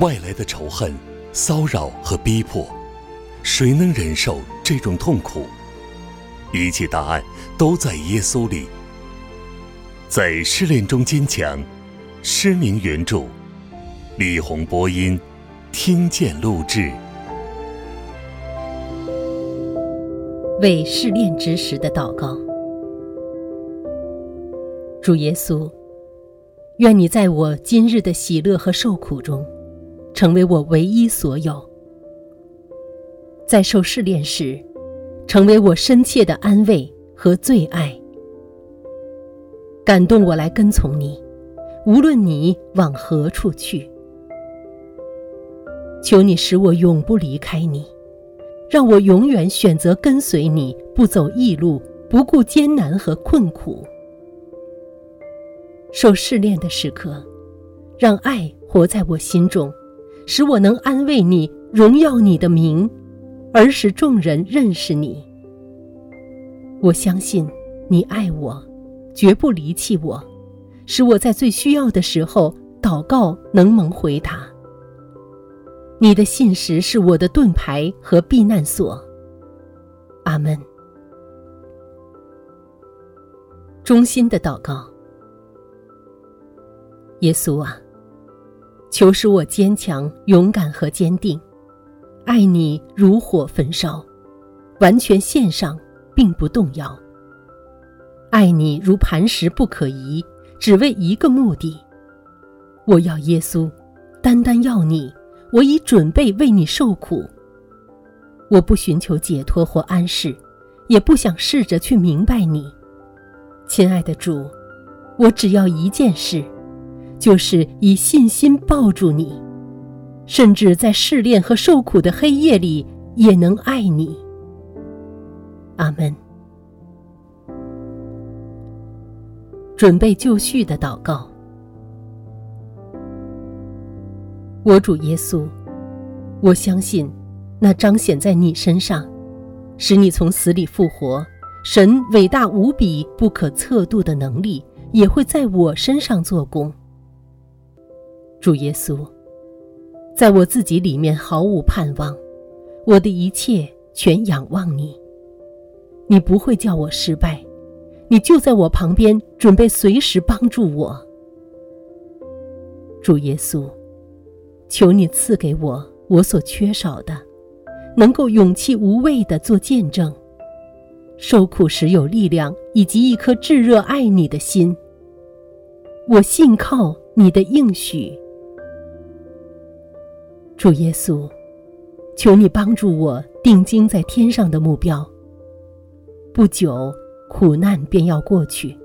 外来的仇恨、骚扰和逼迫，谁能忍受这种痛苦？一切答案都在耶稣里。在失恋中坚强，失明原著，李红播音，听见录制。为试炼之时的祷告，主耶稣，愿你在我今日的喜乐和受苦中，成为我唯一所有；在受试炼时，成为我深切的安慰和最爱，感动我来跟从你，无论你往何处去。求你使我永不离开你。让我永远选择跟随你，不走异路，不顾艰难和困苦。受试炼的时刻，让爱活在我心中，使我能安慰你、荣耀你的名，而使众人认识你。我相信你爱我，绝不离弃我，使我在最需要的时候祷告能蒙回答。你的信实是我的盾牌和避难所。阿门。衷心的祷告，耶稣啊，求使我坚强、勇敢和坚定，爱你如火焚烧，完全献上，并不动摇。爱你如磐石不可移，只为一个目的：我要耶稣，单单要你。我已准备为你受苦。我不寻求解脱或安适，也不想试着去明白你，亲爱的主。我只要一件事，就是以信心抱住你，甚至在试炼和受苦的黑夜里也能爱你。阿门。准备就绪的祷告。我主耶稣，我相信，那彰显在你身上，使你从死里复活，神伟大无比、不可测度的能力，也会在我身上做工。主耶稣，在我自己里面毫无盼望，我的一切全仰望你。你不会叫我失败，你就在我旁边，准备随时帮助我。主耶稣。求你赐给我我所缺少的，能够勇气无畏的做见证，受苦时有力量，以及一颗炙热爱你的心。我信靠你的应许，主耶稣，求你帮助我定睛在天上的目标。不久，苦难便要过去，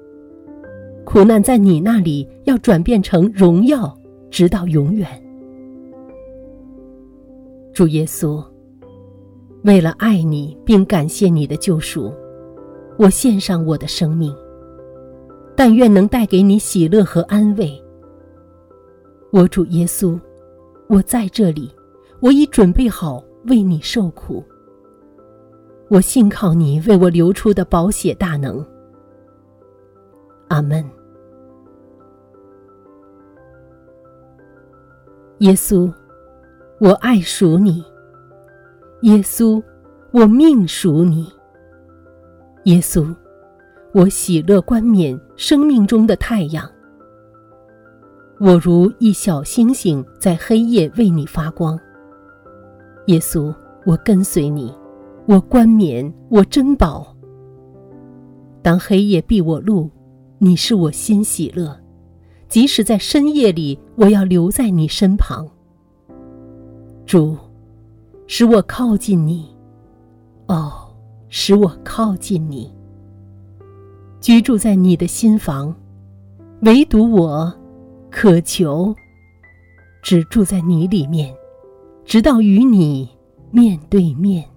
苦难在你那里要转变成荣耀，直到永远。主耶稣，为了爱你并感谢你的救赎，我献上我的生命。但愿能带给你喜乐和安慰。我主耶稣，我在这里，我已准备好为你受苦。我信靠你为我流出的宝血大能。阿门。耶稣。我爱属你，耶稣，我命属你。耶稣，我喜乐冠冕生命中的太阳。我如一小星星在黑夜为你发光。耶稣，我跟随你，我冠冕，我珍宝。当黑夜闭我路，你是我心喜乐。即使在深夜里，我要留在你身旁。主，使我靠近你，哦，使我靠近你，居住在你的心房，唯独我渴求，只住在你里面，直到与你面对面。